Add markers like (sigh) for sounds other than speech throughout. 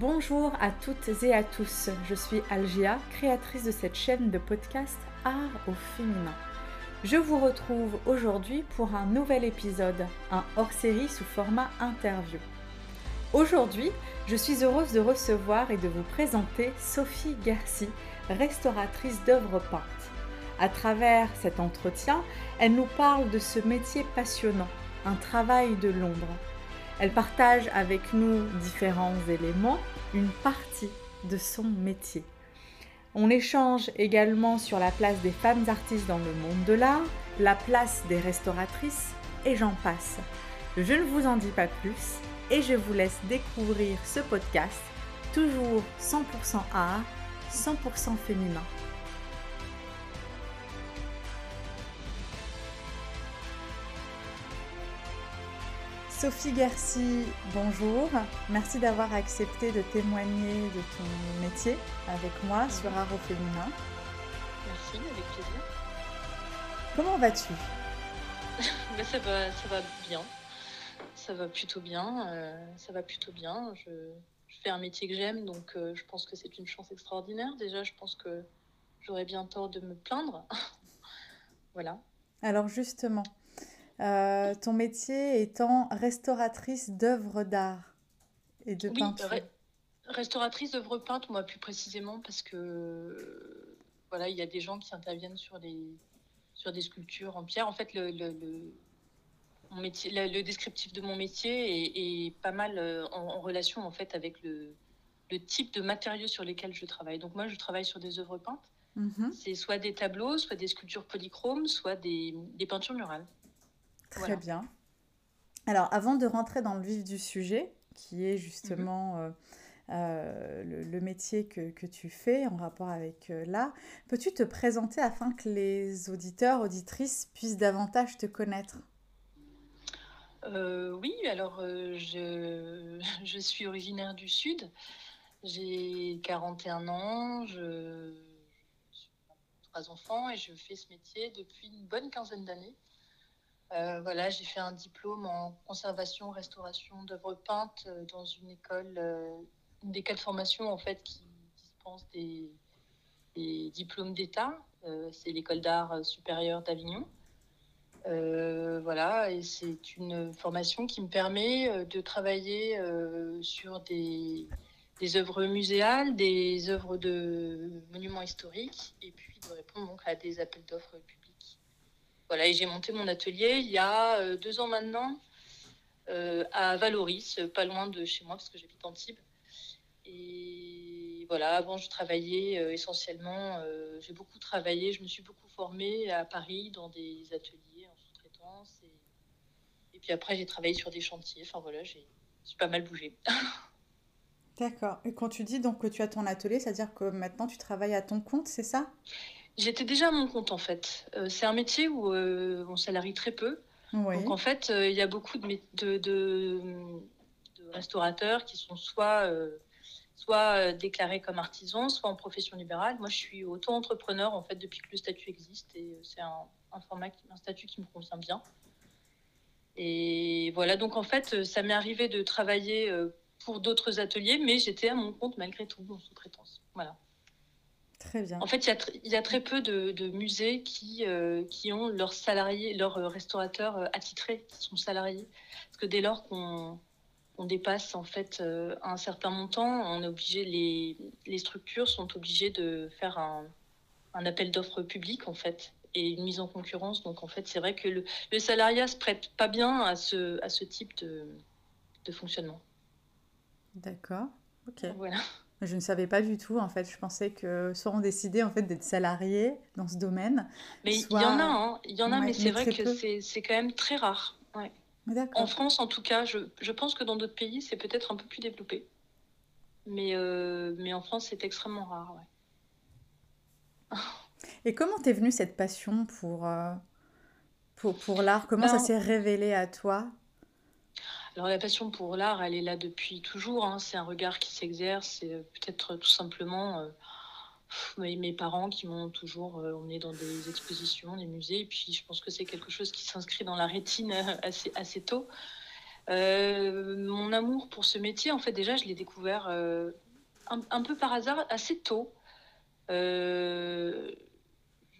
Bonjour à toutes et à tous, je suis Algia, créatrice de cette chaîne de podcast Art au féminin. Je vous retrouve aujourd'hui pour un nouvel épisode, un hors-série sous format interview. Aujourd'hui, je suis heureuse de recevoir et de vous présenter Sophie Garci, restauratrice d'œuvres peintes. À travers cet entretien, elle nous parle de ce métier passionnant, un travail de l'ombre. Elle partage avec nous différents éléments, une partie de son métier. On échange également sur la place des femmes artistes dans le monde de l'art, la place des restauratrices et j'en passe. Je ne vous en dis pas plus et je vous laisse découvrir ce podcast, toujours 100% art, 100% féminin. Sophie Garci, bonjour. Merci d'avoir accepté de témoigner de ton métier avec moi sur Art au féminin. Merci, avec plaisir. Comment vas-tu? (laughs) Ben, ça, va, ça va bien. Ça va plutôt bien. Euh, ça va plutôt bien. Je, fais un métier que j'aime, donc euh, je pense que c'est une chance extraordinaire. Déjà, je pense que j'aurais bien tort de me plaindre. (laughs) voilà. Alors justement, euh, ton métier étant restauratrice d'œuvres d'art et de peinture. restauratrice d'œuvres peintes, moi plus précisément, parce que voilà, il y a des gens qui interviennent sur des, sur des sculptures en pierre. En fait, le, le, mon métier, le, descriptif de mon métier est, pas mal euh, en, relation en fait avec le, le type de matériaux sur lesquels je travaille. Donc moi, je travaille sur des œuvres peintes. Mhm. C'est soit des tableaux, soit des sculptures polychromes, soit des, des peintures murales. Très bien. Alors, avant de rentrer dans le vif du sujet, qui est justement mhm. euh, euh, le, métier que, que, tu fais en rapport avec euh, là, peux-tu te présenter afin que les auditeurs, auditrices puissent davantage te connaître? Oui, alors je, (laughs) je, suis originaire du Sud. J'ai 41 ans, je, je suis trois enfants et je fais ce métier depuis une bonne quinzaine d'années. Euh, voilà, j'ai fait un diplôme en conservation, restauration d'œuvres peintes euh, dans une école, euh, une des quatre formations en fait qui dispense des, diplômes d'État. c'est l'école d'art supérieur d'Avignon. voilà, et c'est une formation qui me permet de travailler sur des, des œuvres muséales, des œuvres de monuments historiques, et puis de répondre donc à des appels d'offres publics voilà, et j'ai monté mon atelier il y a euh, deux ans maintenant euh, à Valoris, pas loin de chez moi parce que j'habite Antibes. Et voilà, avant je travaillais euh, essentiellement, j'ai beaucoup travaillé, je me suis beaucoup formée à Paris dans des ateliers en sous-traitance. Et, puis après j'ai travaillé sur des chantiers. Enfin voilà, j'ai pas mal bougé. D'accord. Et quand tu dis donc que tu as ton atelier, c'est-à-dire que maintenant tu travailles à ton compte, c'est ça? J'étais déjà à mon compte en fait. Euh, c'est un métier où euh, on salarie très peu. Donc en fait, euh, il y a beaucoup de, de, restaurateurs qui sont soit, soit déclarés comme artisans, soit en profession libérale. Moi, je suis auto-entrepreneur en fait depuis que le statut existe et c'est un, un, format, un statut qui me convient bien. Et voilà, donc en fait, ça m'est arrivé de travailler pour d'autres ateliers, mais j'étais à mon compte malgré tout en sous-traitance. Voilà. Très bien. En fait, il y, a très peu de, musées qui, euh, qui ont leurs salariés, leurs euh, restaurateurs euh, attitrés, qui sont salariés. Parce que dès lors qu'on dépasse en fait un certain montant, on est obligé, les, les structures sont obligées de faire un, un appel d'offres public en fait et une mise en concurrence. Donc en fait, c'est vrai que le, le, salariat se prête pas bien à ce, à ce type de, de fonctionnement. D'accord. Ok. Voilà. Je ne savais pas du tout, en fait. Je pensais que soit on décidait en fait d'être salarié dans ce domaine. Mais il y en a, hein. il y en a, mais c'est vrai que c'est quand même très rare. Ouais. En France, en tout cas, je, je pense que dans d'autres pays, c'est peut-être un peu plus développé. Mais, euh, mais en France, c'est extrêmement rare. Ouais. (laughs) Et comment t'es venue cette passion pour, euh, pour, pour l'art? Comment ça ben, s'est révélé à toi? Alors la passion pour l'art, elle est là depuis toujours. Hein. C'est un regard qui s'exerce. C'est euh, peut-être tout simplement euh, mes, parents qui m'ont toujours euh, emmené dans des expositions, des musées. Et puis je pense que c'est quelque chose qui s'inscrit dans la rétine assez, tôt. Mon amour pour ce métier, en fait, déjà, je l'ai découvert un, peu par hasard, assez tôt. je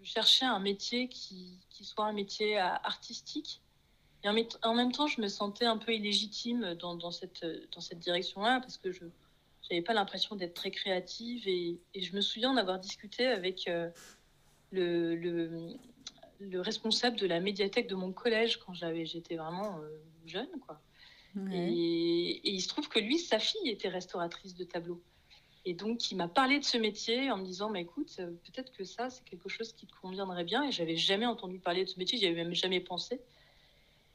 cherchais un métier qui, soit un métier artistique. Et en, même temps, je me sentais un peu illégitime dans, dans cette, dans cette direction-là parce que je n'avais pas l'impression d'être très créative. Et, et, je me souviens d'avoir discuté avec le, le, le, responsable de la médiathèque de mon collège quand j'étais vraiment euh, jeune. Quoi. Et, il se trouve que lui, sa fille était restauratrice de tableaux. Et donc, il m'a parlé de ce métier en me disant, mais écoute, euh, peut-être que ça, c'est quelque chose qui te conviendrait bien. Et j'avais jamais entendu parler de ce métier, j'y avais même jamais pensé.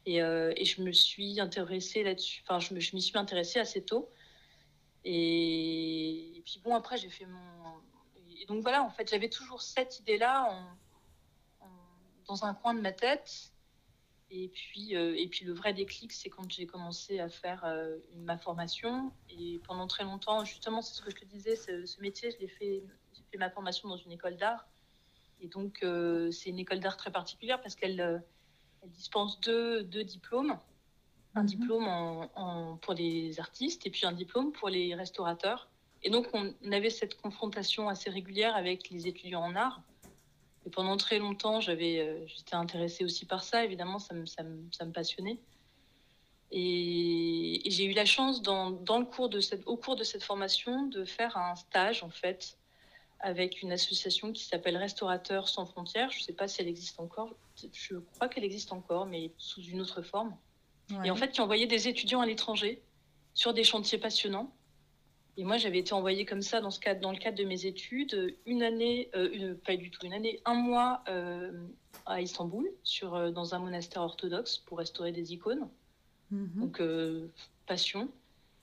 Et, euh, et, je me suis intéressée là-dessus. Enfin, je, m'y suis intéressée assez tôt. Et, et puis bon, après, j'ai fait mon, donc voilà, en fait, j'avais toujours cette idée-là dans un coin de ma tête. Et puis, euh, et puis le vrai déclic, c'est quand j'ai commencé à faire euh, ma formation. Et pendant très longtemps, justement, c'est ce que je te disais, ce, métier, je l'ai fait, j'ai fait ma formation dans une école d'art. Et donc, c'est une école d'art très particulière parce qu'elle dispense deux, deux, diplômes. Un mhm. diplôme en, pour les artistes et puis un diplôme pour les restaurateurs. Et donc, on avait cette confrontation assez régulière avec les étudiants en art. Et pendant très longtemps, j'avais, euh, j'étais intéressée aussi par ça. Évidemment, ça me, ça me, passionnait. Et, j'ai eu la chance, dans, dans, le cours de cette, au cours de cette formation, de faire un stage, en fait, avec une association qui s'appelle Restaurateurs sans frontières. Je ne sais pas si elle existe encore. Je crois qu'elle existe encore, mais sous une autre forme. Et en fait, qui envoyait des étudiants à l'étranger sur des chantiers passionnants et moi, j'avais été envoyée comme ça dans, ce cadre, dans le cadre de mes études, une année, euh, pas du tout une année, un mois euh, à Istanbul, sur, euh, dans un monastère orthodoxe pour restaurer des icônes. Mhm. Donc, passion.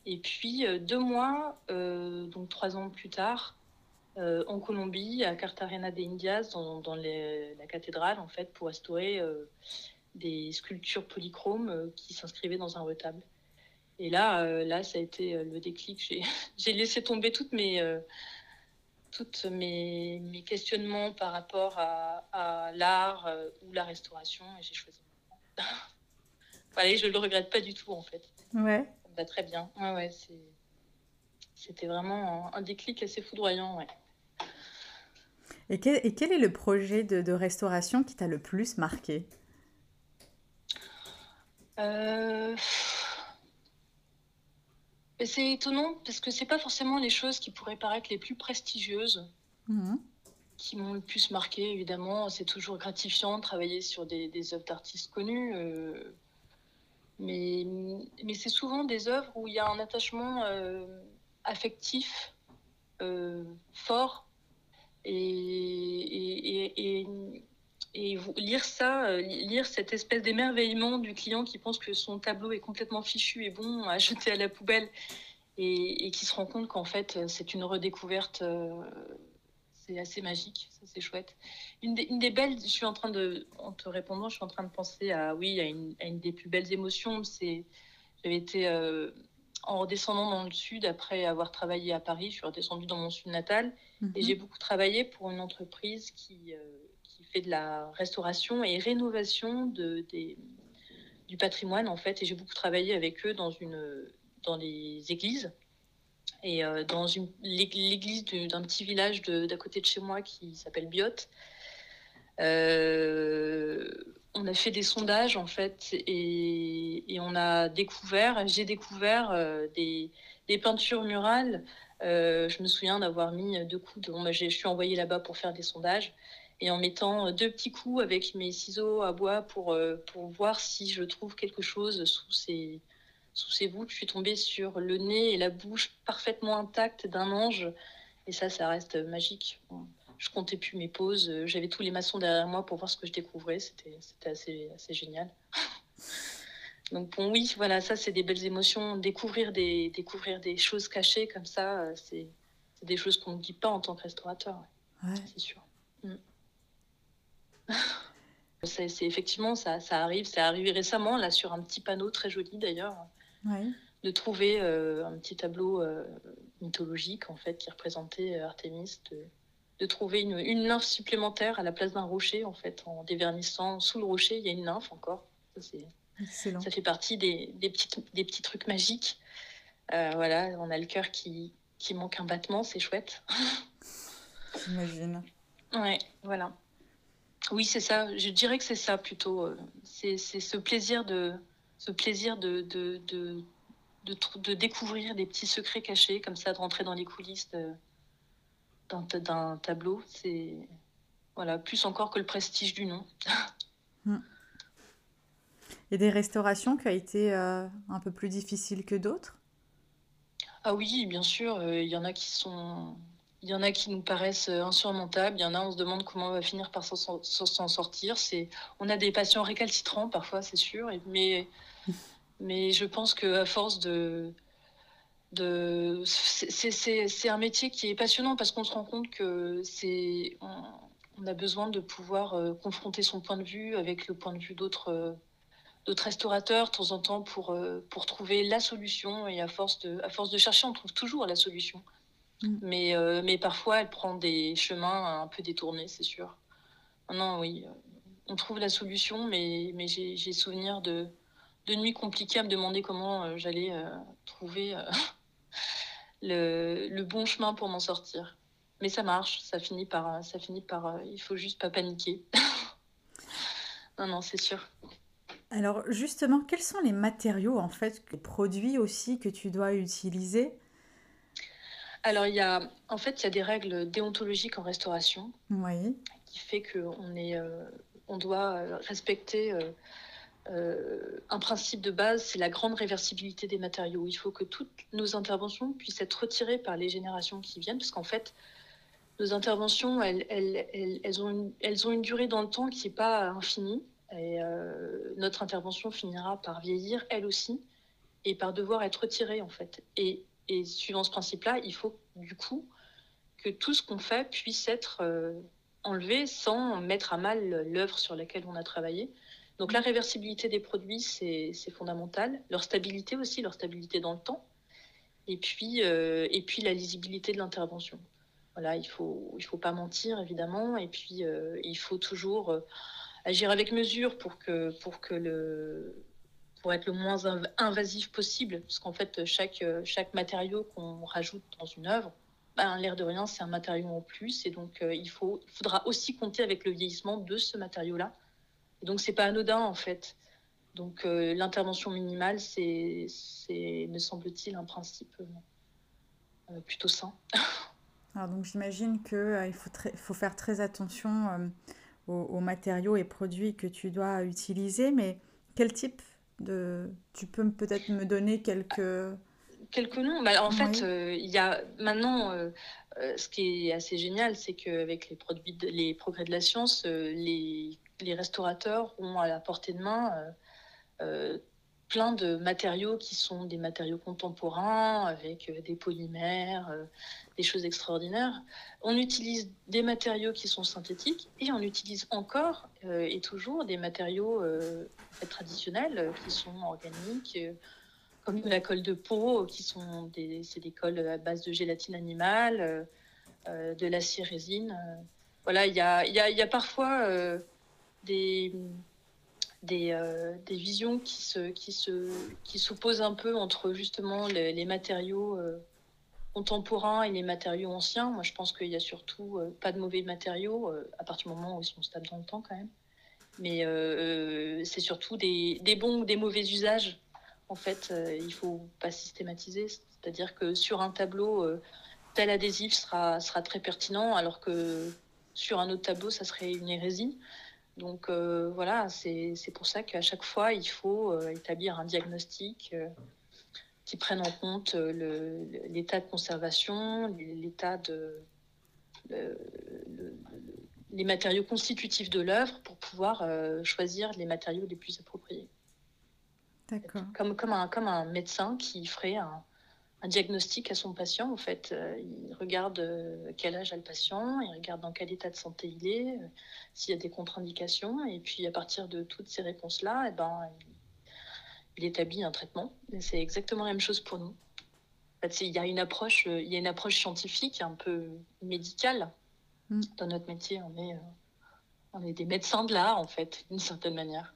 Et puis, deux mois, donc trois ans plus tard, en Colombie, à Cartagena de Indias, dans, dans la cathédrale, en fait, pour restaurer des sculptures polychromes qui s'inscrivaient dans un retable. Et là, euh, là, ça a été euh, le déclic. J'ai (laughs) laissé tomber toutes mes, euh, toutes mes, mes, questionnements par rapport à, l'art ou la restauration et j'ai choisi. voilà, (laughs) je ne le regrette pas du tout en fait. Ouais. Ça va très bien. Ouais, ouais, c'était vraiment un, déclic assez foudroyant. Ouais. Et quel, et quel, est le projet de, de restauration qui t'a le plus marqué? Euh c'est étonnant parce que c'est pas forcément les choses qui pourraient paraître les plus prestigieuses mhm. qui m'ont le plus marqué, évidemment. C'est toujours gratifiant de travailler sur des, des œuvres d'artistes connus. Euh, mais, mais c'est souvent des œuvres où il y a un attachement euh, affectif fort et, lire ça, euh, lire cette espèce d'émerveillement du client qui pense que son tableau est complètement fichu et bon à jeter à la poubelle et, qui se rend compte qu'en fait c'est une redécouverte, euh, c'est assez magique, ça c'est chouette. Une des, belles, je suis en train de, en te répondant, je suis en train de penser à, oui, à une, des plus belles émotions, c'est, j'avais été euh, en redescendant dans le sud après avoir travaillé à Paris, je suis redescendue dans mon sud natal et mhm. j'ai beaucoup travaillé pour une entreprise qui fait de la restauration et rénovation de, des, du patrimoine, en fait. Et j'ai beaucoup travaillé avec eux dans, une, dans les églises. Et euh, dans l'église d'un petit village d'à côté de chez moi qui s'appelle Biote, euh, on a fait des sondages en fait et, on a découvert, j'ai découvert euh, des, peintures murales. je me souviens d'avoir mis deux coups de. Bon, je suis envoyée là-bas pour faire des sondages et en mettant deux petits coups avec mes ciseaux à bois pour, euh, pour voir si je trouve quelque chose sous ces, sous ces voûtes. Je suis tombée sur le nez et la bouche parfaitement intactes d'un ange. Et ça, ça reste magique. Je comptais plus mes pauses. J'avais tous les maçons derrière moi pour voir ce que je découvrais. C'était assez, assez génial. (laughs) Donc bon, oui, voilà, ça, c'est des belles émotions. Découvrir des, découvrir des choses cachées comme ça, euh, c'est des choses qu'on ne dit pas en tant que restaurateur. C'est sûr. Mm. (laughs) C'est effectivement, ça, ça arrive, c'est arrivé récemment, là, sur un petit panneau très joli d'ailleurs, de trouver euh, un petit tableau euh, mythologique, en fait, qui représentait euh, Artémis, de, trouver une, une, nymphe supplémentaire à la place d'un rocher, en fait, en dévernissant sous le rocher, il y a une nymphe encore. Ça fait partie des, des, petits, des petits trucs magiques. voilà, on a le cœur qui, qui manque un battement, c'est chouette. J'imagine. Ouais, voilà. Oui, c'est ça. Je dirais que c'est ça plutôt. C'est ce plaisir de, ce plaisir de, de, de, de, découvrir des petits secrets cachés, comme ça, de rentrer dans les coulisses d'un tableau. C'est voilà, plus encore que le prestige du nom. (laughs) Hmm. Et des restaurations qui ont été euh, un peu plus difficiles que d'autres? Ah oui, bien sûr. Euh, il y en a qui sont il y en a qui nous paraissent euh, insurmontables, il y en a, on se demande comment on va finir par s'en sortir. C'est, on a des patients récalcitrants parfois, c'est sûr, mais, (laughs) mais je pense qu'à force de... de c'est un métier qui est passionnant parce qu'on se rend compte que c'est... On, a besoin de pouvoir euh, confronter son point de vue avec le point de vue d'autres euh, d'autres restaurateurs de temps en temps pour, pour trouver la solution. Et à force, de, à force de chercher, on trouve toujours la solution. Mm. Mais, euh, mais parfois, elle prend des chemins un peu détournés, c'est sûr. Non, oui, euh, on trouve la solution, mais, mais j'ai souvenir de, de nuits compliquées à me demander comment euh, j'allais trouver le, le, bon chemin pour m'en sortir. Mais ça marche, ça finit par, ça finit par, il faut juste pas paniquer. (laughs) non, non, c'est sûr. Alors justement, quels sont les matériaux en fait, les produits aussi que tu dois utiliser? Alors, il y a, en fait, il y a des règles déontologiques en restauration oui. qui fait qu'on est, euh, on doit euh, respecter euh, un principe de base, c'est la grande réversibilité des matériaux. Il faut que toutes nos interventions puissent être retirées par les générations qui viennent, parce qu'en fait, nos interventions, elles, ont une, durée dans le temps qui n'est pas infinie. Et notre intervention finira par vieillir, elle aussi, et par devoir être retirée, en fait. Et et suivant ce principe-là, il faut du coup que tout ce qu'on fait puisse être euh, enlevé sans mettre à mal l'œuvre sur laquelle on a travaillé. Donc la réversibilité des produits, c'est fondamental. Leur stabilité aussi, leur stabilité dans le temps. Et puis, euh, la lisibilité de l'intervention. Voilà, il ne faut, il faut pas mentir, évidemment. Et puis, euh, il faut toujours agir avec mesure pour que, pour que le, pour être le moins invasif possible, parce qu'en fait, chaque, matériau qu'on rajoute dans une œuvre, ben, l'air de rien, c'est un matériau en plus, et donc euh, il, faut, il faudra aussi compter avec le vieillissement de ce matériau-là. Et donc, c'est pas anodin, en fait. Donc, euh, l'intervention minimale, c'est, me semble-t-il, un principe euh, plutôt sain. (laughs) Alors, donc, j'imagine qu'il faut, faut faire très attention aux, aux matériaux et produits que tu dois utiliser, mais quel type de... Tu peux peut-être me donner quelques... Quelques noms? Bah, en fait, euh, il y a maintenant, euh, euh, ce qui est assez génial, c'est qu'avec les, les progrès de la science, les, les, restaurateurs ont à la portée de main plein de matériaux qui sont des matériaux contemporains, avec des polymères, des choses extraordinaires. On utilise des matériaux qui sont synthétiques et on utilise encore et toujours des matériaux traditionnels euh, qui sont organiques, euh, comme la colle de peau, qui sont des, c'est des colles à base de gélatine animale, euh, de l'acier résine. Voilà, il y a, y, a, y a, parfois des, des, des, visions qui, se, qui, se, qui s'opposent un peu entre justement les, matériaux contemporains et les matériaux anciens. Moi, je pense qu'il n'y a surtout pas de mauvais matériaux à partir du moment où ils sont stables dans le temps quand même mais euh, euh, c'est surtout des, des, bons ou des mauvais usages. En fait, euh, il ne faut pas systématiser. C'est-à-dire que sur un tableau, tel adhésif sera, sera très pertinent, alors que sur un autre tableau, ça serait une hérésie. Donc voilà, c'est pour ça qu'à chaque fois, il faut établir un diagnostic qui prenne en compte l'état de conservation, l'état de, le, les matériaux constitutifs de l'œuvre pour pouvoir euh, choisir les matériaux les plus appropriés. D'accord. Comme, comme, un, comme un médecin qui ferait un, un diagnostic à son patient, en fait. Euh, il regarde euh, quel âge a le patient, il regarde dans quel état de santé il est, s'il y a des contre-indications, et puis à partir de toutes ces réponses-là, eh ben, il, établit un traitement. C'est exactement la même chose pour nous. En fait, il, y a une approche, il y a une approche scientifique, un peu médicale, Mm. Dans notre métier, on est, euh, on est des médecins de l'art, en fait, d'une certaine manière.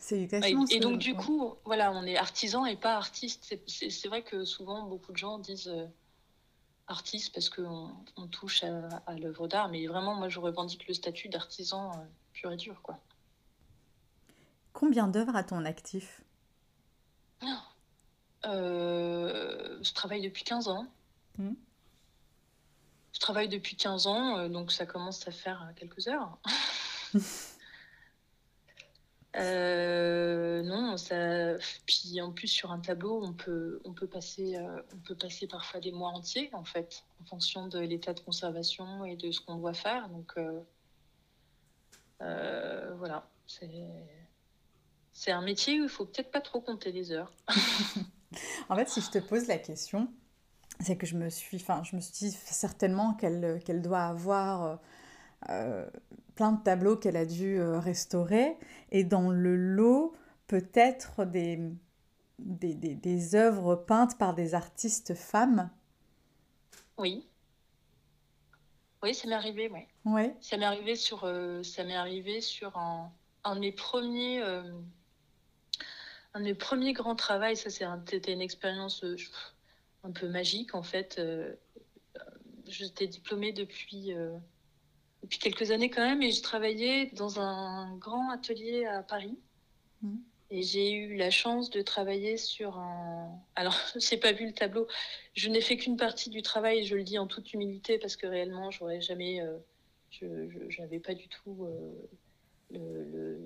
C'est exactement Et, et donc, du coup, voilà, on est artisan et pas artiste. C'est vrai que souvent, beaucoup de gens disent euh, artiste parce qu'on on touche à, l'œuvre d'art, mais vraiment, moi, je revendique le statut d'artisan euh, pur et dur, quoi. Combien d'œuvres a ton actif? Euh, Je travaille depuis 15 ans. Hmm. Je travaille depuis 15 ans, donc ça commence à faire quelques heures. (laughs) Euh, non, ça. Puis en plus sur un tableau, on peut, on peut passer, euh, on peut passer parfois des mois entiers en fait, en fonction de l'état de conservation et de ce qu'on doit faire. Donc euh, voilà, c'est, un métier où il faut peut-être pas trop compter les heures. (laughs) en fait, si je te pose la question, c'est que je me suis, enfin, je me suis dit certainement qu'elle, qu'elle doit avoir euh, plein de tableaux qu'elle a dû euh, restaurer. Et dans le lot, peut-être des, des, des, œuvres peintes par des artistes femmes. Oui. Oui, ça m'est arrivé, oui. Ouais. Ça m'est arrivé sur, euh, ça m'est arrivé sur un, un de mes premiers, un de mes premiers grands travaux. Ça, c'était une expérience un peu magique, en fait. J'étais diplômée depuis depuis quelques années quand même, et je travaillais dans un grand atelier à Paris. Mmh. Et j'ai eu la chance de travailler sur un. Alors, (laughs) je n'ai pas vu le tableau. Je n'ai fait qu'une partie du travail, je le dis en toute humilité, parce que réellement, j'aurais jamais. Euh, je n'avais pas du tout euh,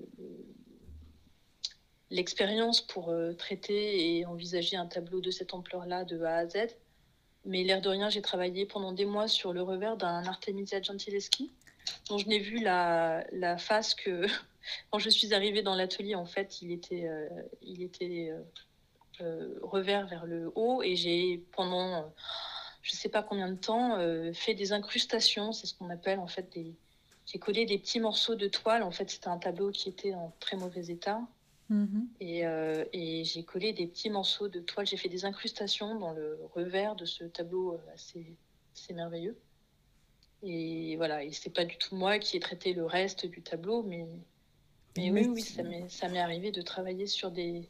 l'expérience pour euh, traiter et envisager un tableau de cette ampleur-là de A à Z. Mais l'air de rien, j'ai travaillé pendant des mois sur le revers d'un Artemisia Gentileschi dont je n'ai vu la, la, face que (laughs) quand je suis arrivée dans l'atelier, en fait, il était, euh, il était euh, euh, revers vers le haut et j'ai pendant je ne sais pas combien de temps fait des incrustations, c'est ce qu'on appelle en fait des j'ai collé des petits morceaux de toile. En fait, c'était un tableau qui était en très mauvais état. Mm-hmm. Et, et j'ai collé des petits morceaux de toile. J'ai fait des incrustations dans le revers de ce tableau assez, assez merveilleux. Et voilà, et c'est pas du tout moi qui ai traité le reste du tableau, mais, mais oui, oui, ça m'est arrivé de travailler sur des,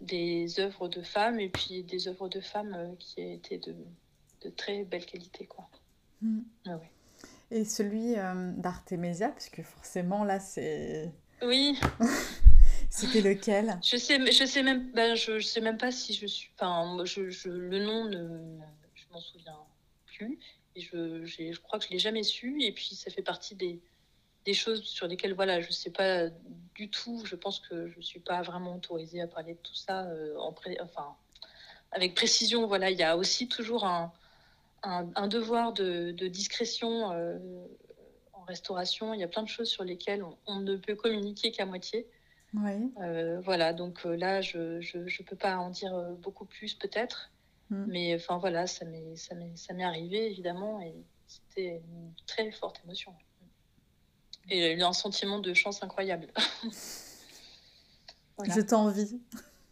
des œuvres de femmes et puis des œuvres de femmes euh, qui étaient de, de très belle qualité. Quoi. Hmm. Ah et celui euh, d'Artemisia, parce que forcément là c'est. Oui. (laughs) C'était lequel? Je sais, je sais même, ben, je, je, sais même pas si je suis. Enfin, je, je, le nom, ne, je m'en souviens plus. Et je, je crois que je ne l'ai jamais su. Et puis, ça fait partie des, des choses sur lesquelles voilà, je ne sais pas du tout. Je pense que je ne suis pas vraiment autorisée à parler de tout ça euh, en enfin, avec précision. Voilà, il y a aussi toujours un, un, devoir de, de discrétion euh, en restauration. Il y a plein de choses sur lesquelles on, ne peut communiquer qu'à moitié. Oui. Euh, voilà, donc là, je ne peux pas en dire beaucoup plus peut-être. Mm. Mais enfin voilà, ça m'est, arrivé évidemment et c'était une très forte émotion. Et eu un sentiment de chance incroyable. (laughs) Je t'envie.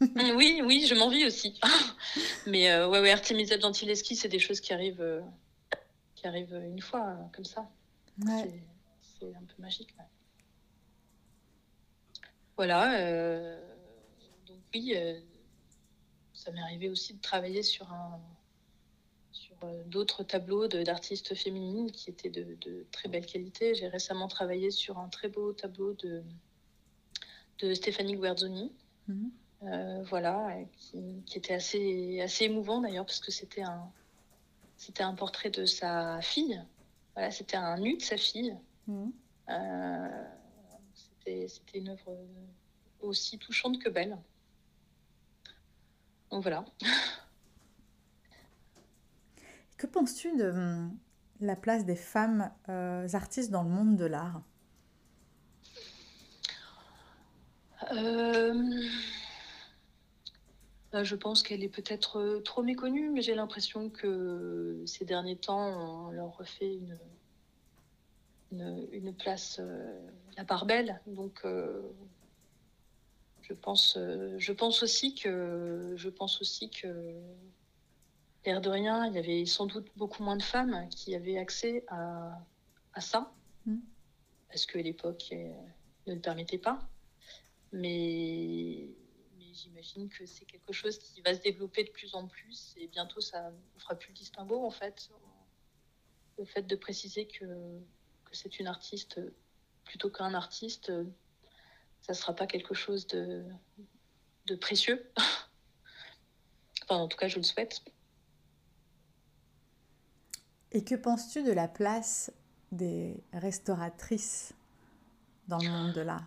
Mm, oui, oui, je m'envie aussi. (laughs) Mais euh, ouais, ouais, Artemisia Gentileschi, c'est des choses qui arrivent, euh, qui arrivent une fois, euh, comme ça. Ouais. C'est, un peu magique. Voilà. donc oui ça m'est arrivé aussi de travailler sur, un, sur euh, d'autres tableaux d'artistes féminines qui étaient de, de très belle qualité. J'ai récemment travaillé sur un très beau tableau de, de Stéphanie Guerzoni. Mhm. Euh, voilà, qui, qui, était assez, assez émouvant d'ailleurs, parce que c'était un, c'était un portrait de sa fille. Voilà, c'était un nu de sa fille. Mhm. Euh, c'était une œuvre aussi touchante que belle. Donc voilà. Que penses-tu de hum, la place des femmes euh, artistes dans le monde de l'art? Euh, bah, Je pense qu'elle est peut-être euh, trop méconnue, mais j'ai l'impression que ces derniers temps, on leur refait une, une, place, la part belle. Donc je pense, euh, je pense aussi que, je pense aussi que, l'air de rien, il y avait sans doute beaucoup moins de femmes qui avaient accès à, à ça, mm. parce que l'époque euh, ne le permettait pas. Mais, j'imagine que c'est quelque chose qui va se développer de plus en plus et bientôt ça ne fera plus le distinguo en fait. Le fait de préciser que, que c'est une artiste plutôt qu'un artiste, ça ne sera pas quelque chose de, de précieux. (laughs) enfin, en tout cas, je le souhaite. Et que penses-tu de la place des restauratrices dans le monde de l'art?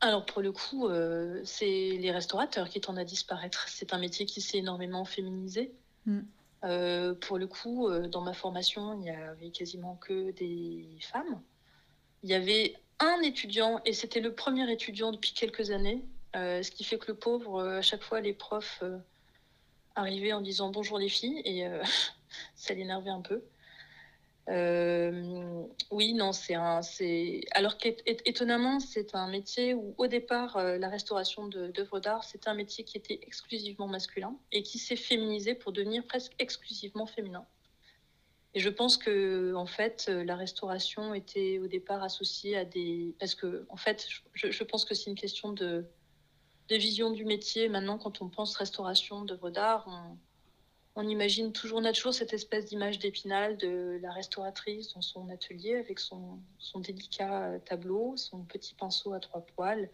Alors pour le coup, euh, c'est les restaurateurs qui tendent à disparaître. C'est un métier qui s'est énormément féminisé. Mm. Euh, pour le coup, euh, dans ma formation, il n'y avait quasiment que des femmes. Il y avait un étudiant, et c'était le premier étudiant depuis quelques années, ce qui fait que le pauvre, à chaque fois, les profs arrivaient en disant bonjour les filles, et (laughs) ça l'énervait un peu. Euh, oui, non, c'est un. Alors qu'étonnamment, c'est un métier où, au départ, euh, la restauration d'œuvres d'art, c'était un métier qui était exclusivement masculin et qui s'est féminisé pour devenir presque exclusivement féminin. Et je pense que, en fait, euh, la restauration était au départ associée à des. Parce que, en fait, je, pense que c'est une question de, de vision du métier. Maintenant, quand on pense restauration d'œuvres d'art, on imagine toujours, on a toujours cette espèce d'image d'épinal de la restauratrice dans son atelier avec son, délicat euh, tableau, son petit pinceau à trois poils,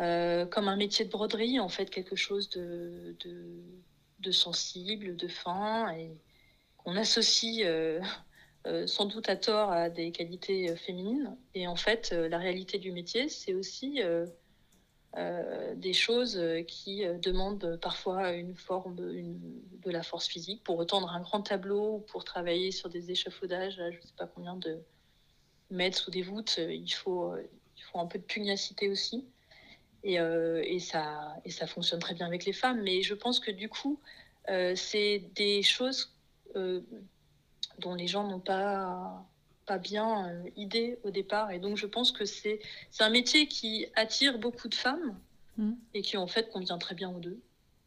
euh, comme un métier de broderie, en fait, quelque chose de, de, sensible, de fin, et qu'on associe euh, sans doute à tort à des qualités féminines. Et en fait, la réalité du métier, c'est aussi euh, des choses qui euh, demandent parfois une forme de la force physique pour retendre un grand tableau ou pour travailler sur des échafaudages je ne sais pas combien de mètres sous des voûtes. Il faut, un peu de pugnacité aussi. Euh, et, ça, et ça fonctionne très bien avec les femmes. Mais je pense que du coup, c'est des choses dont les gens n'ont pas pas bien euh, idée au départ. Et donc, je pense que c'est un métier qui attire beaucoup de femmes mm. et qui, en fait, convient très bien aux deux,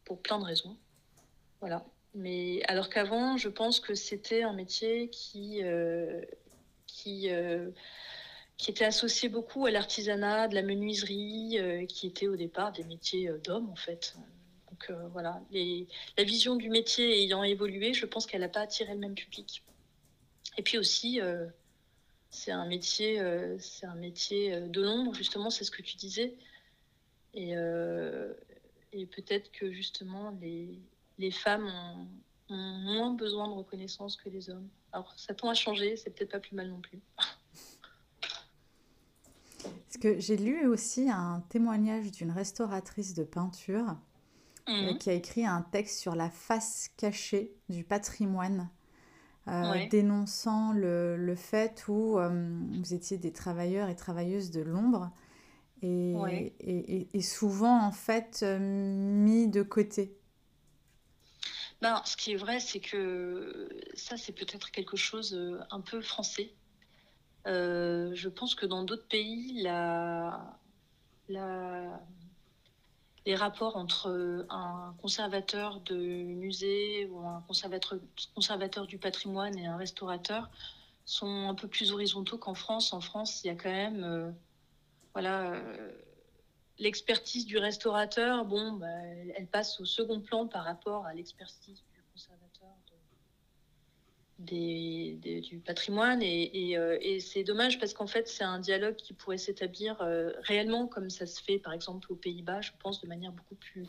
pour plein de raisons. Voilà. Mais alors qu'avant, je pense que c'était un métier qui, euh, qui, euh, qui était associé beaucoup à l'artisanat, de la menuiserie, qui était au départ des métiers d'hommes, en fait. Donc voilà, la vision du métier ayant évolué, je pense qu'elle n'a pas attiré le même public. Et puis aussi, c'est un métier, euh, c'est un métier euh, de l'ombre, justement, c'est ce que tu disais. Et, euh, peut-être que justement, les, femmes ont, moins besoin de reconnaissance que les hommes. Alors, ça tend à changer, c'est peut-être pas plus mal non plus. J'ai lu aussi un témoignage d'une restauratrice de peinture mmh. qui a écrit un texte sur la face cachée du patrimoine euh, dénonçant le, le, fait où euh, vous étiez des travailleurs et travailleuses de l'ombre et, et, et, souvent en fait euh, mis de côté. Ben, ce qui est vrai, c'est que ça, c'est peut-être quelque chose un peu français. je pense que dans d'autres pays, la, la, les rapports entre euh, un conservateur de musée ou un conservateur, conservateur du patrimoine et un restaurateur sont un peu plus horizontaux qu'en France. En France, il y a quand même euh, voilà, euh, l'expertise du restaurateur, bon, bah, elle passe au second plan par rapport à l'expertise du patrimoine. Et, euh, et, c'est dommage parce qu'en fait, c'est un dialogue qui pourrait s'établir euh, réellement comme ça se fait, par exemple, aux Pays-Bas, je pense, de manière beaucoup plus,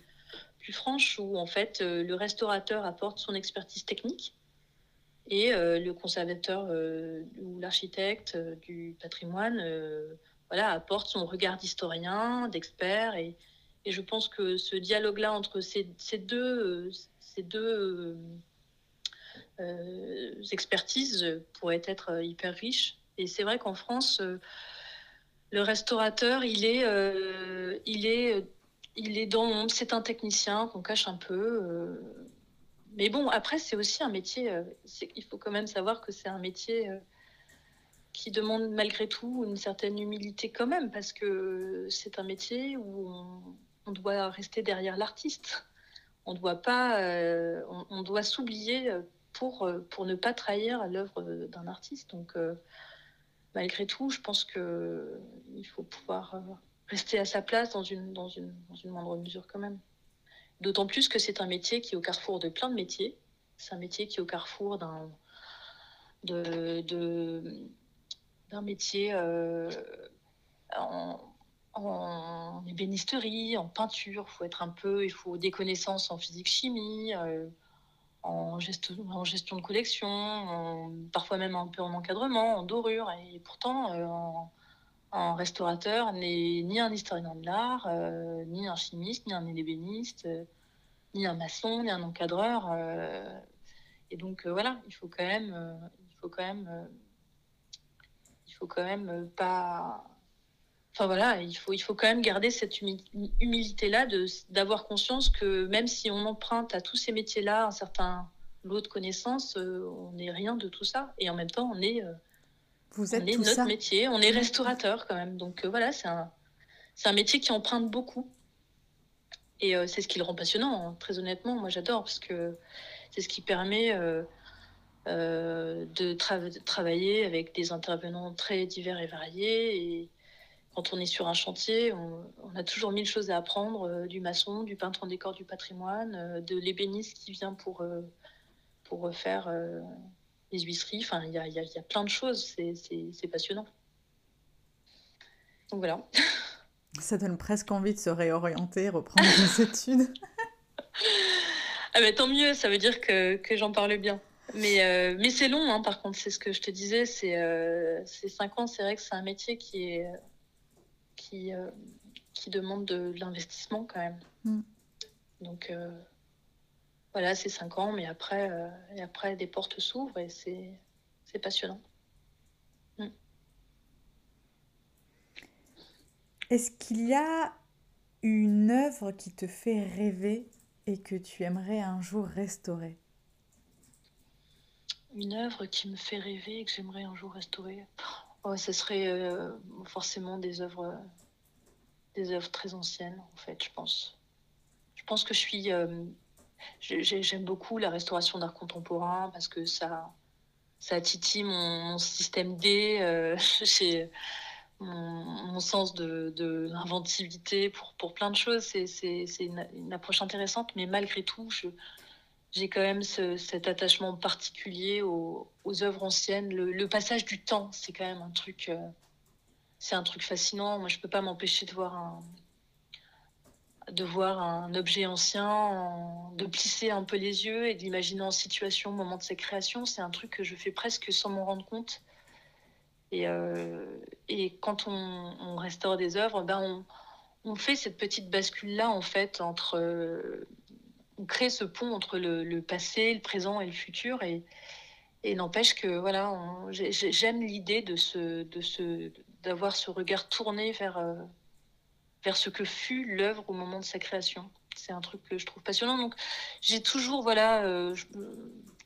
plus franche, où en fait, euh, le restaurateur apporte son expertise technique et le conservateur ou l'architecte du patrimoine voilà, apporte son regard d'historien, d'expert. Et, je pense que ce dialogue-là entre ces, deux, ces deux expertises pourraient être euh, hyper riches. Et c'est vrai qu'en France, euh, le restaurateur, il est, il est, il est dans. C'est un technicien qu'on cache un peu. mais bon, après, c'est aussi un métier. il faut quand même savoir que c'est un métier qui demande malgré tout une certaine humilité quand même, parce que c'est un métier où on, doit rester derrière l'artiste. On doit pas, on, doit s'oublier pour, euh, pour ne pas trahir l'œuvre d'un artiste. Donc, euh, malgré tout, je pense qu'il faut pouvoir rester à sa place dans une, dans une, dans une moindre mesure quand même. D'autant plus que c'est un métier qui est au carrefour de plein de métiers. C'est un métier qui est au carrefour d'un de, métier euh, en, en, ébénisterie, en peinture. faut être un peu, il faut des connaissances en physique-chimie, euh, en, gestion, de collection, parfois même un peu en encadrement, en dorure. Et pourtant, euh, un restaurateur n'est ni un historien de l'art, euh, ni un chimiste, ni un ébéniste, euh, ni un maçon, ni un encadreur. Euh, et donc voilà, il faut quand même, il faut quand même, il faut quand même pas. Enfin voilà, il faut, il faut quand même garder cette humilité-là, d'avoir conscience que même si on emprunte à tous ces métiers-là un certain lot de connaissances, on n'est rien de tout ça. Et en même temps, on est vous êtes on est notre métier, on est restaurateur quand même. Donc euh, voilà, c'est un, un métier qui emprunte beaucoup. Et euh, c'est ce qui le rend passionnant, hein. très honnêtement. Moi, j'adore parce que c'est ce qui permet euh, de, travailler avec des intervenants très divers et variés. Et quand on est sur un chantier, on, a toujours mille choses à apprendre du maçon, du peintre en décor du patrimoine, de l'ébéniste qui vient pour, pour faire les huisseries. Enfin, il y a, y, y a, plein de choses. C'est passionnant. Donc voilà. (laughs) Ça donne presque envie de se réorienter, reprendre des (laughs) études. ah mais tant mieux, ça veut dire que, que j'en parle bien. Mais, euh, mais c'est long, hein, par contre, c'est ce que je te disais. C'est euh, cinq ans, c'est vrai que c'est un métier qui, est, qui, euh, qui demande de, l'investissement quand même. Mm. Donc, euh, voilà, c'est cinq ans, mais après, euh, et après des portes s'ouvrent et c'est, c'est passionnant. Mm. Est-ce qu'il y a une œuvre qui te fait rêver et que tu aimerais un jour restaurer? Une œuvre qui me fait rêver et que j'aimerais un jour restaurer? Oh, Ce serait euh, forcément des œuvres, des œuvres très anciennes, en fait, je pense. Je pense que je suis euh, J'aime beaucoup la restauration d'art contemporain parce que ça, ça titille mon, système D, euh, (laughs) mon, sens de, de l'inventivité pour, pour plein de choses. C'est une, une, approche intéressante, mais malgré tout, j'ai quand même ce, cet attachement particulier aux, œuvres anciennes. Le, passage du temps, c'est quand même un truc, euh, c'est un truc fascinant. Moi, je peux pas m'empêcher de voir un, de voir un objet ancien, de plisser un peu les yeux et d'imaginer en situation au moment de sa création. C'est un truc que je fais presque sans m'en rendre compte. Et, euh, et quand on, restaure des œuvres, ben on, fait cette petite bascule-là, en fait, entre. Euh, on crée ce pont entre le, le, passé, le présent et le futur. Et, et n'empêche que, voilà, j'aime l'idée de ce, de ce, d'avoir ce regard tourné vers. Euh, vers ce que fut l'œuvre au moment de sa création. C'est un truc que je trouve passionnant. Donc, j'ai toujours, voilà, euh,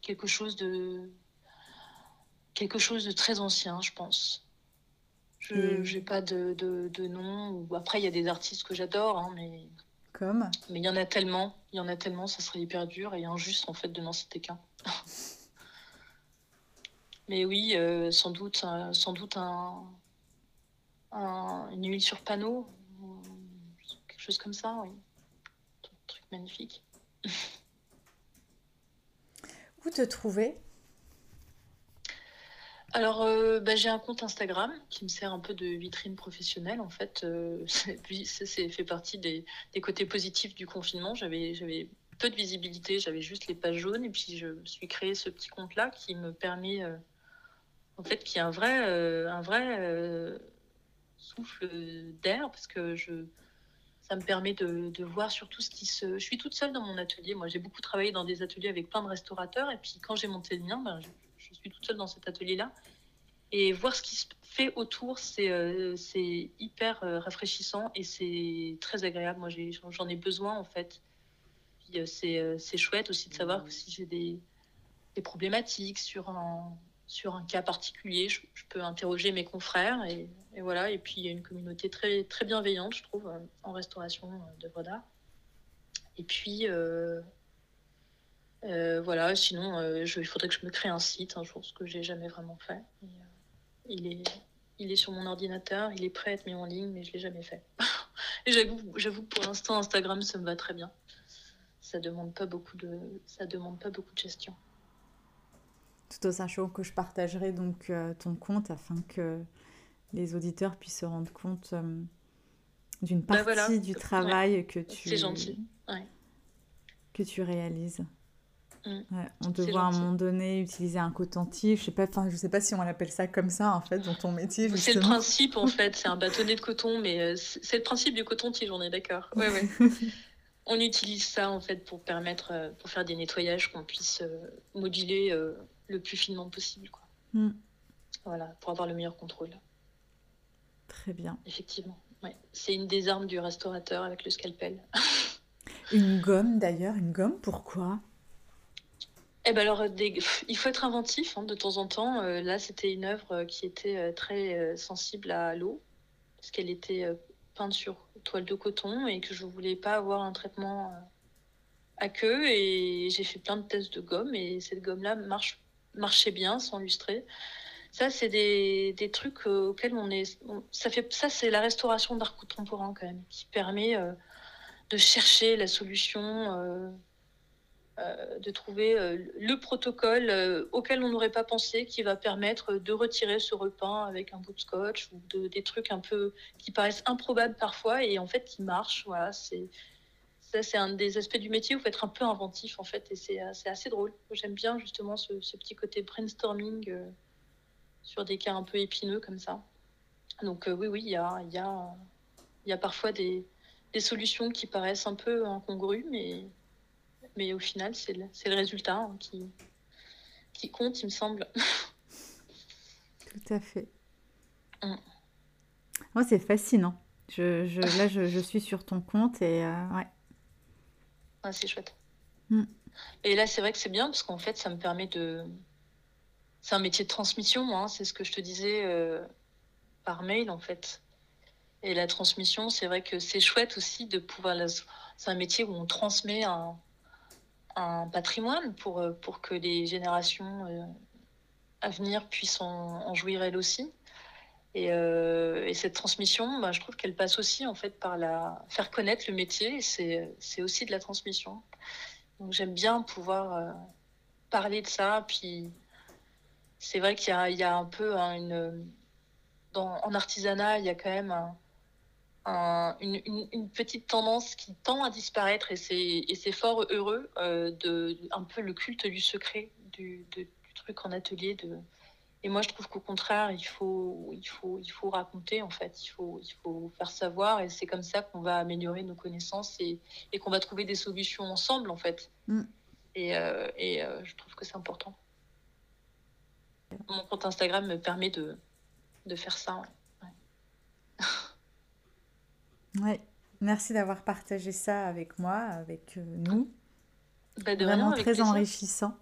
quelque chose de quelque chose de très ancien, je pense. Je n'ai pas de, de, de, nom. Après, il y a des artistes que j'adore, hein, mais comme. Mais il y en a tellement, il y en a tellement, ça serait hyper dur et injuste en fait de n'en citer qu'un. (laughs) mais oui, euh, sans doute, euh, sans doute un, un, une huile sur panneau quelque chose comme ça, oui. Un truc magnifique. Où te trouver? Alors, euh, bah, j'ai un compte Instagram qui me sert un peu de vitrine professionnelle. En fait, euh, (laughs) ça fait partie des, côtés positifs du confinement. J'avais, peu de visibilité, j'avais juste les pages jaunes. Et puis, je suis créé ce petit compte-là qui me permet, euh, en fait, qui est un vrai, un vrai souffle d'air parce que ça me permet de, voir surtout ce qui se. Je suis toute seule dans mon atelier. Moi, j'ai beaucoup travaillé dans des ateliers avec plein de restaurateurs. Et puis, quand j'ai monté le mien, ben, suis toute seule dans cet atelier-là. Et voir ce qui se fait autour, c'est euh, hyper euh, rafraîchissant et c'est très agréable. Moi, j'en ai, besoin, en fait. Puis, euh, c'est chouette aussi de savoir que si j'ai des, problématiques sur un sur un cas particulier, je, peux interroger mes confrères et, voilà. Et puis il y a une communauté très très bienveillante, je trouve, en restauration d'œuvres d'art. Et puis euh, euh, voilà. Sinon, euh, je, il faudrait que je me crée un site un jour, ce que j'ai jamais vraiment fait. Et, il est il est sur mon ordinateur, il est prêt à être mis en ligne, mais je l'ai jamais fait. (laughs) Et j'avoue, que pour l'instant, Instagram, ça me va très bien. Ça demande pas beaucoup de, ça demande pas beaucoup de gestion. Tout en sachant que je partagerai donc euh, ton compte afin que les auditeurs puissent se rendre compte euh, d'une Bah, partie voilà. du travail que tu gentil. Ouais. que tu réalises. Mm. Ouais, on te voit à un moment donné utiliser un coton-tige, je sais pas, enfin je sais pas si on appelle ça comme ça en fait dans ton métier C'est le principe en (laughs) fait, c'est un bâtonnet de coton, mais euh, c'est le principe du coton-tige, on est d'accord. Ouais, ouais. (laughs) On utilise ça en fait pour permettre, euh, pour faire des nettoyages qu'on puisse euh, moduler le plus finement possible, quoi. Mm. Voilà, pour avoir le meilleur contrôle. Très bien. Effectivement. Ouais. C'est une des armes du restaurateur avec le scalpel. (laughs) Une gomme d'ailleurs, une gomme pourquoi? Eh ben alors, euh, il faut être inventif hein, de temps en temps. Euh, là, c'était une œuvre euh, qui était très sensible à l'eau, parce qu'elle était peinte sur toile de coton et que je voulais pas avoir un traitement à queue. Et j'ai fait plein de tests de gomme et cette gomme-là marchait bien sans lustrer. Ça, c'est des, trucs auxquels on est. ça fait, ça, c'est la restauration d'art contemporain quand même, qui permet de chercher la solution. De trouver euh, le protocole euh, auquel on n'aurait pas pensé qui va permettre de retirer ce repeint avec un bout de scotch ou de- des trucs un peu qui paraissent improbables parfois et en fait qui marchent. Voilà, c'est ça, c'est un des aspects du métier où il faut être un peu inventif en fait et c'est euh, assez drôle. J'aime bien justement ce, petit côté brainstorming euh, sur des cas un peu épineux comme ça. Donc euh, oui, oui, il y a, y, a, y a parfois des, des solutions qui paraissent un peu incongrues, mais mais au final, c'est le, c'est le résultat hein, qui, qui compte, il me semble. Tout à fait. Mm. Moi, c'est fascinant. Je, je- là, je, je suis sur ton compte et euh, ouais. Ah, c'est chouette. Mm. Et là, c'est vrai que c'est bien parce qu'en fait, ça me permet de. C'est un métier de transmission, hein, c'est ce que je te disais euh, par mail, en fait. Et la transmission, c'est vrai que c'est chouette aussi de pouvoir. la- C'est un métier où on transmet un, un patrimoine pour, euh, pour que les générations euh, à venir puissent en, jouir elles aussi. Et, euh, et cette transmission, bah, je trouve qu'elle passe aussi en fait par la faire connaître le métier. C'est aussi de la transmission. Donc j'aime bien pouvoir parler de ça. Puis c'est vrai qu'il y y a un peu hein, une dans, en artisanat, il y a quand même un- un- une, une- une petite tendance qui tend à disparaître et c'est fort heureux euh, de un peu le culte du secret du, de- du truc en atelier de et moi je trouve qu'au contraire il faut il faut il faut raconter en fait il faut il faut faire savoir et c'est comme ça qu'on va améliorer nos connaissances et, et qu'on va trouver des solutions ensemble en fait Mm. et, euh, et euh, je trouve que c'est important mon compte Instagram me permet de de faire ça ouais. Merci d'avoir partagé ça avec moi, avec euh, nous. Bah, de Vraiment très plaisir. enrichissant.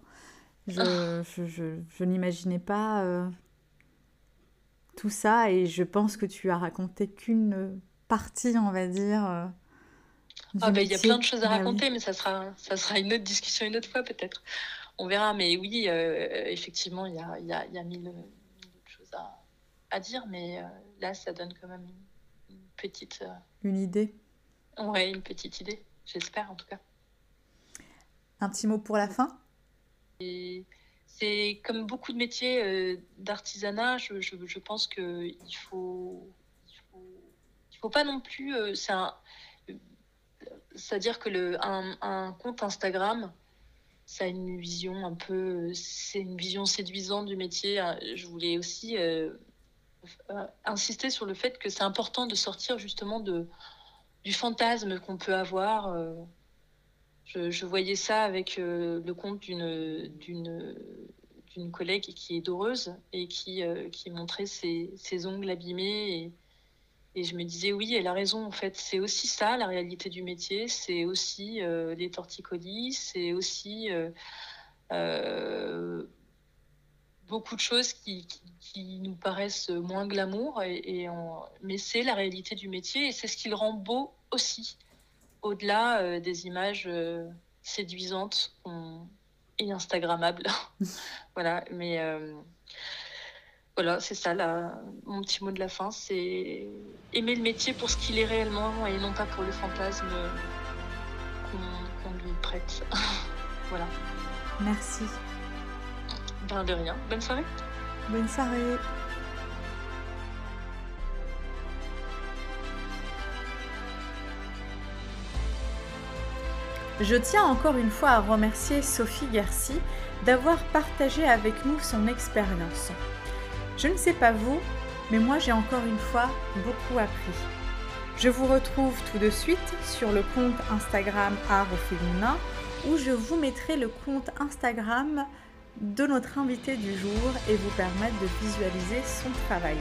Je, (laughs) je, je, je n'imaginais pas euh, tout ça et je pense que tu as raconté qu'une partie, on va dire. euh, Ah bah, il y a plein de choses à raconter, mais ça sera, ça sera une autre discussion une autre fois peut-être. On verra, mais oui, euh, effectivement, il y a, il y a, y a mille, choses à, à dire, mais euh, là, ça donne quand même une petite, Une idée. euh, ouais, une petite idée, j'espère en tout cas. Un petit mot pour la fin? C'est comme beaucoup de métiers euh, d'artisanat, je, je, je pense qu'il faut, il faut, il faut pas non plus, euh, c'est un, c'est-à-dire que le, un, un compte Instagram, ça a une vision un peu, c'est une vision séduisante du métier. Je voulais aussi euh, euh, insister sur le fait que c'est important de sortir justement de, du fantasme qu'on peut avoir. euh. Je, voyais ça avec euh, le compte d'une collègue qui est doreuse et qui, euh, qui montrait ses, ses ongles abîmés et, je me disais oui elle a raison en fait c'est aussi ça la réalité du métier c'est aussi euh, les torticolis c'est aussi euh, euh, beaucoup de choses qui, nous paraissent moins glamour et, mais c'est la réalité du métier et c'est ce qui le rend beau aussi au-delà euh, des images euh, séduisantes et instagrammables (laughs) voilà mais euh, voilà, c'est ça, mon petit mot de la fin, c'est aimer le métier pour ce qu'il est réellement et non pas pour le fantasme qu'on lui prête. (laughs) voilà. Merci. De rien. Bonne soirée. Bonne soirée. Je tiens encore une fois à remercier Sophie Garci d'avoir partagé avec nous son expérience. Je ne sais pas vous, mais moi j'ai encore une fois beaucoup appris. Je vous retrouve tout de suite sur le compte Instagram Art au féminin où je vous mettrai le compte Instagram de notre invité du jour et vous permettre de visualiser son travail.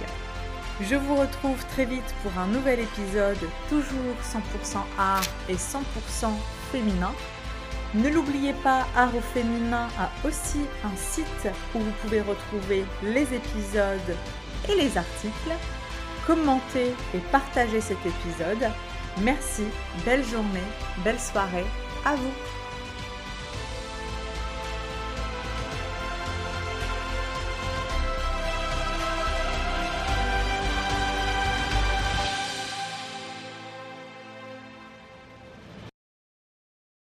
Je vous retrouve très vite pour un nouvel épisode, toujours 100% art et 100% féminin. Ne l'oubliez pas, Art au féminin a aussi un site où vous pouvez retrouver les épisodes et les articles. Commentez et partagez cet épisode. Merci, belle journée, belle soirée, à vous